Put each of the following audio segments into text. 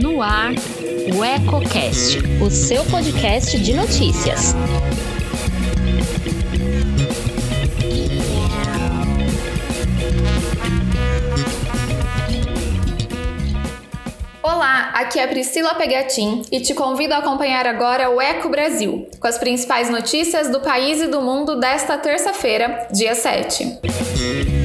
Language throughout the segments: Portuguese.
No ar, o EcoCast, o seu podcast de notícias. Olá, aqui é Priscila Pegatin e te convido a acompanhar agora o Eco Brasil, com as principais notícias do país e do mundo desta terça-feira, dia 7.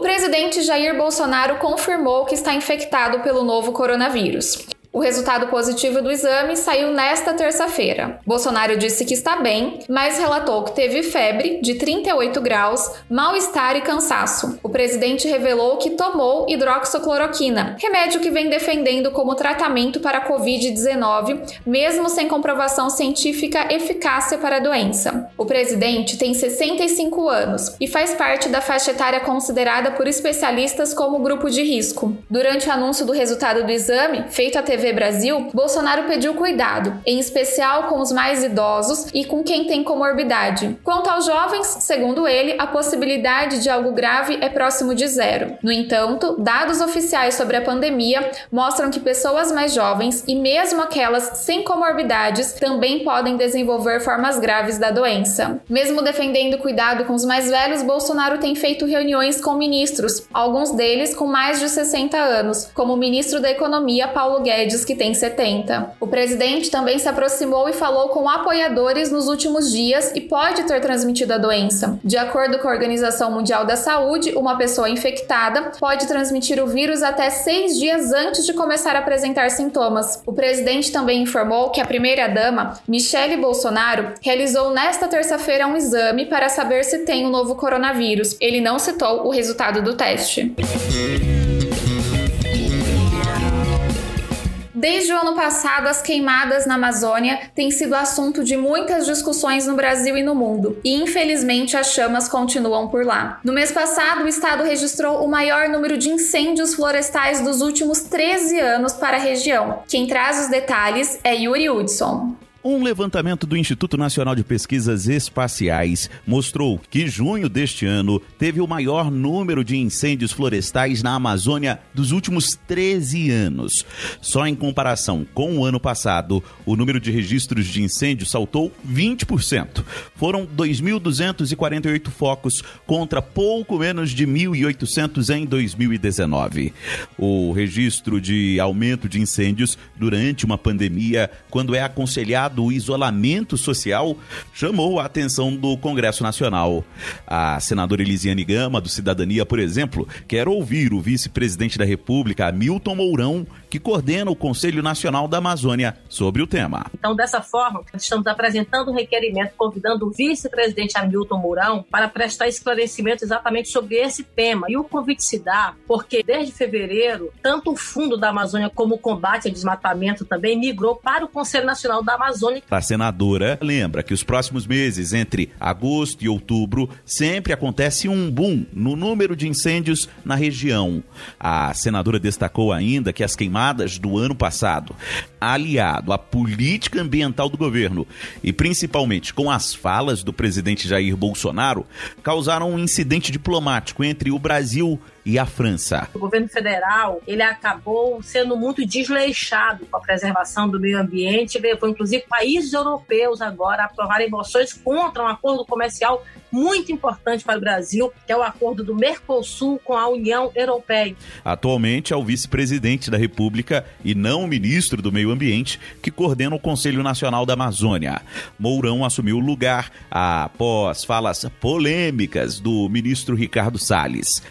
O presidente Jair Bolsonaro confirmou que está infectado pelo novo coronavírus. O resultado positivo do exame saiu nesta terça-feira. Bolsonaro disse que está bem, mas relatou que teve febre de 38 graus, mal-estar e cansaço. O presidente revelou que tomou hidroxicloroquina, remédio que vem defendendo como tratamento para a Covid-19, mesmo sem comprovação científica eficácia para a doença. O presidente tem 65 anos e faz parte da faixa etária considerada por especialistas como grupo de risco. Durante o anúncio do resultado do exame, feito à TV TV Brasil, Bolsonaro pediu cuidado, em especial com os mais idosos e com quem tem comorbidade. Quanto aos jovens, segundo ele, a possibilidade de algo grave é próximo de zero. No entanto, dados oficiais sobre a pandemia mostram que pessoas mais jovens e mesmo aquelas sem comorbidades também podem desenvolver formas graves da doença. Mesmo defendendo cuidado com os mais velhos, Bolsonaro tem feito reuniões com ministros, alguns deles com mais de 60 anos, como o ministro da Economia Paulo Guedes diz que tem 70. O presidente também se aproximou e falou com apoiadores nos últimos dias e pode ter transmitido a doença. De acordo com a Organização Mundial da Saúde, uma pessoa infectada pode transmitir o vírus até seis dias antes de começar a apresentar sintomas. O presidente também informou que a primeira-dama, Michele Bolsonaro, realizou nesta terça-feira um exame para saber se tem o novo coronavírus. Ele não citou o resultado do teste. Desde o ano passado, as queimadas na Amazônia têm sido assunto de muitas discussões no Brasil e no mundo, e infelizmente as chamas continuam por lá. No mês passado, o estado registrou o maior número de incêndios florestais dos últimos 13 anos para a região. Quem traz os detalhes é Yuri Hudson. Um levantamento do Instituto Nacional de Pesquisas Espaciais mostrou que junho deste ano teve o maior número de incêndios florestais na Amazônia dos últimos 13 anos. Só em comparação com o ano passado, o número de registros de incêndios saltou 20%. Foram 2.248 focos contra pouco menos de 1.800 em 2019. O registro de aumento de incêndios durante uma pandemia, quando é aconselhado do isolamento social chamou a atenção do Congresso Nacional. A senadora Elisiane Gama, do Cidadania, por exemplo, quer ouvir o vice-presidente da República, Hamilton Mourão, que coordena o Conselho Nacional da Amazônia, sobre o tema. Então, dessa forma, estamos apresentando um requerimento convidando o vice-presidente Hamilton Mourão para prestar esclarecimento exatamente sobre esse tema. E o convite se dá porque, desde fevereiro, tanto o Fundo da Amazônia como o combate ao desmatamento também migrou para o Conselho Nacional da Amazônia Amazônica. A senadora lembra que os próximos meses, entre agosto e outubro, sempre acontece um boom no número de incêndios na região. A senadora destacou ainda que as queimadas do ano passado, aliado à política ambiental do governo e principalmente com as falas do presidente Jair Bolsonaro, causaram um incidente diplomático entre o Brasil e a França. O governo federal ele acabou sendo muito desleixado com a preservação do meio ambiente, levou inclusive países europeus agora a aprovarem moções contra um acordo comercial muito importante para o Brasil, que é o acordo do Mercosul com a União Europeia. Atualmente é o vice-presidente da República e não o ministro do Meio Ambiente que coordena o Conselho Nacional da Amazônia. Mourão assumiu o lugar após falas polêmicas do ministro Ricardo Salles.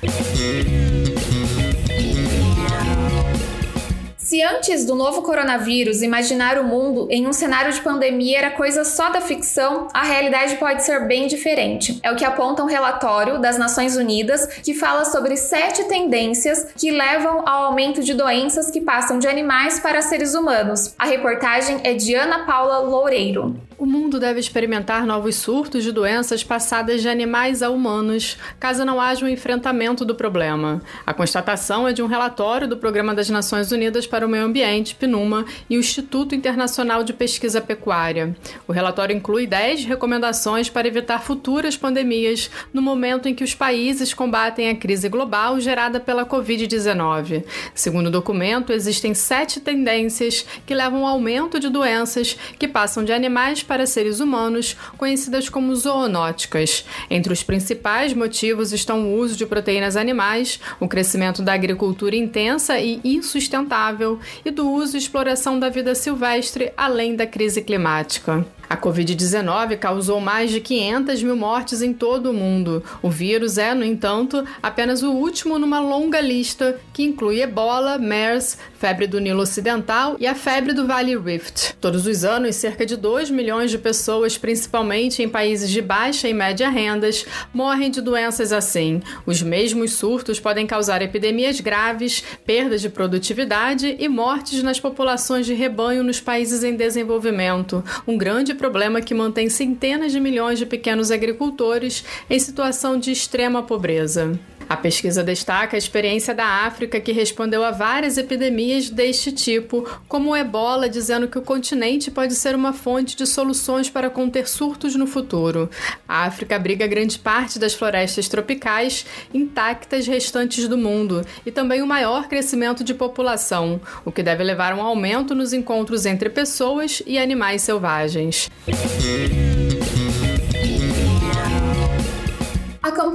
Se antes do novo coronavírus imaginar o mundo em um cenário de pandemia era coisa só da ficção, a realidade pode ser bem diferente. É o que aponta um relatório das Nações Unidas que fala sobre sete tendências que levam ao aumento de doenças que passam de animais para seres humanos. A reportagem é de Ana Paula Loureiro. O mundo deve experimentar novos surtos de doenças passadas de animais a humanos, caso não haja um enfrentamento do problema. A constatação é de um relatório do Programa das Nações Unidas para o Meio Ambiente, PNUMA, e o Instituto Internacional de Pesquisa Pecuária. O relatório inclui 10 recomendações para evitar futuras pandemias no momento em que os países combatem a crise global gerada pela Covid-19. Segundo o documento, existem sete tendências que levam ao aumento de doenças que passam de animais para seres humanos, conhecidas como zoonóticas. Entre os principais motivos estão o uso de proteínas animais, o crescimento da agricultura intensa e insustentável e do uso e exploração da vida silvestre, além da crise climática. A Covid-19 causou mais de 500 mil mortes em todo o mundo. O vírus é, no entanto, apenas o último numa longa lista que inclui ebola, MERS, febre do Nilo Ocidental e a febre do Vale Rift. Todos os anos, cerca de 2 milhões de pessoas, principalmente em países de baixa e média rendas, morrem de doenças assim. Os mesmos surtos podem causar epidemias graves, perdas de produtividade e mortes nas populações de rebanho nos países em desenvolvimento. Um grande problema que mantém centenas de milhões de pequenos agricultores em situação de extrema pobreza. A pesquisa destaca a experiência da África, que respondeu a várias epidemias deste tipo, como o ebola, dizendo que o continente pode ser uma fonte de soluções para conter surtos no futuro. A África abriga grande parte das florestas tropicais intactas restantes do mundo e também o maior crescimento de população, o que deve levar a um aumento nos encontros entre pessoas e animais selvagens.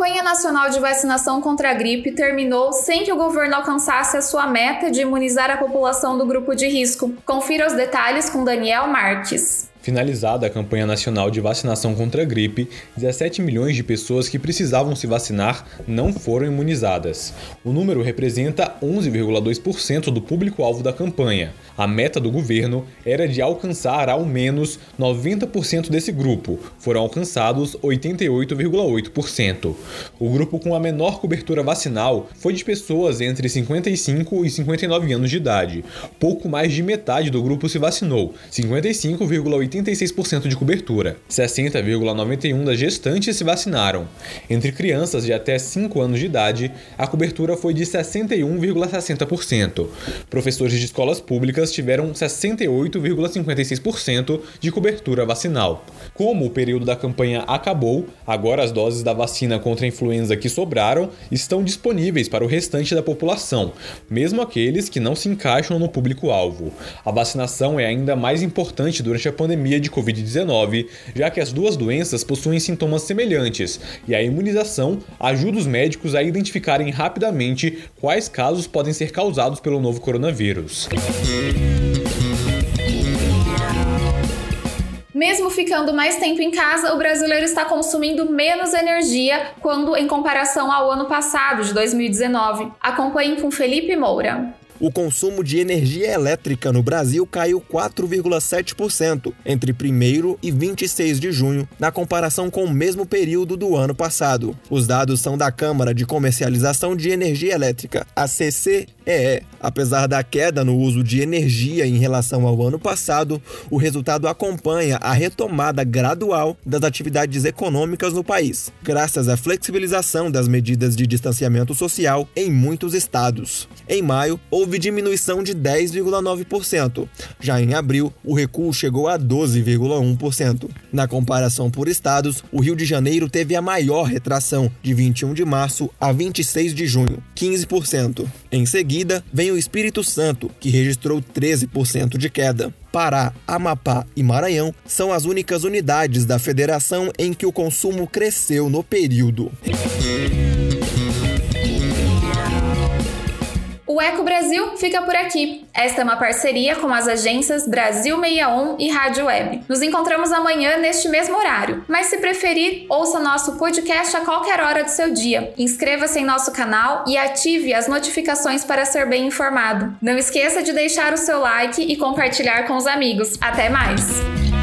Campanha nacional de vacinação contra a gripe terminou sem que o governo alcançasse a sua meta de imunizar a população do grupo de risco. Confira os detalhes com Daniel Marques. Finalizada a campanha nacional de vacinação contra a gripe, 17 milhões de pessoas que precisavam se vacinar não foram imunizadas. O número representa 11,2% do público-alvo da campanha. A meta do governo era de alcançar ao menos 90% desse grupo. Foram alcançados 88,8%. O grupo com a menor cobertura vacinal foi de pessoas entre 55 e 59 anos de idade. Pouco mais de metade do grupo se vacinou, 55,8 86% de cobertura. 60,91% das gestantes se vacinaram. Entre crianças de até 5 anos de idade, a cobertura foi de 61,60%. Professores de escolas públicas tiveram 68,56% de cobertura vacinal. Como o período da campanha acabou, agora as doses da vacina contra a influenza que sobraram estão disponíveis para o restante da população, mesmo aqueles que não se encaixam no público-alvo. A vacinação é ainda mais importante durante a pandemia pandemia de Covid-19, já que as duas doenças possuem sintomas semelhantes e a imunização ajuda os médicos a identificarem rapidamente quais casos podem ser causados pelo novo coronavírus. Mesmo ficando mais tempo em casa, o brasileiro está consumindo menos energia quando em comparação ao ano passado, de 2019. Acompanhe com Felipe Moura o consumo de energia elétrica no Brasil caiu 4,7% entre 1 e 26 de junho, na comparação com o mesmo período do ano passado. Os dados são da Câmara de Comercialização de Energia Elétrica, a CCEE. Apesar da queda no uso de energia em relação ao ano passado, o resultado acompanha a retomada gradual das atividades econômicas no país, graças à flexibilização das medidas de distanciamento social em muitos estados. Em maio, houve houve diminuição de 10,9%. Já em abril, o recuo chegou a 12,1%. Na comparação por estados, o Rio de Janeiro teve a maior retração, de 21 de março a 26 de junho, 15%. Em seguida, vem o Espírito Santo, que registrou 13% de queda. Pará, Amapá e Maranhão são as únicas unidades da federação em que o consumo cresceu no período. O Eco Brasil fica por aqui. Esta é uma parceria com as agências Brasil 61 e Rádio Web. Nos encontramos amanhã neste mesmo horário, mas se preferir, ouça nosso podcast a qualquer hora do seu dia. Inscreva-se em nosso canal e ative as notificações para ser bem informado. Não esqueça de deixar o seu like e compartilhar com os amigos. Até mais!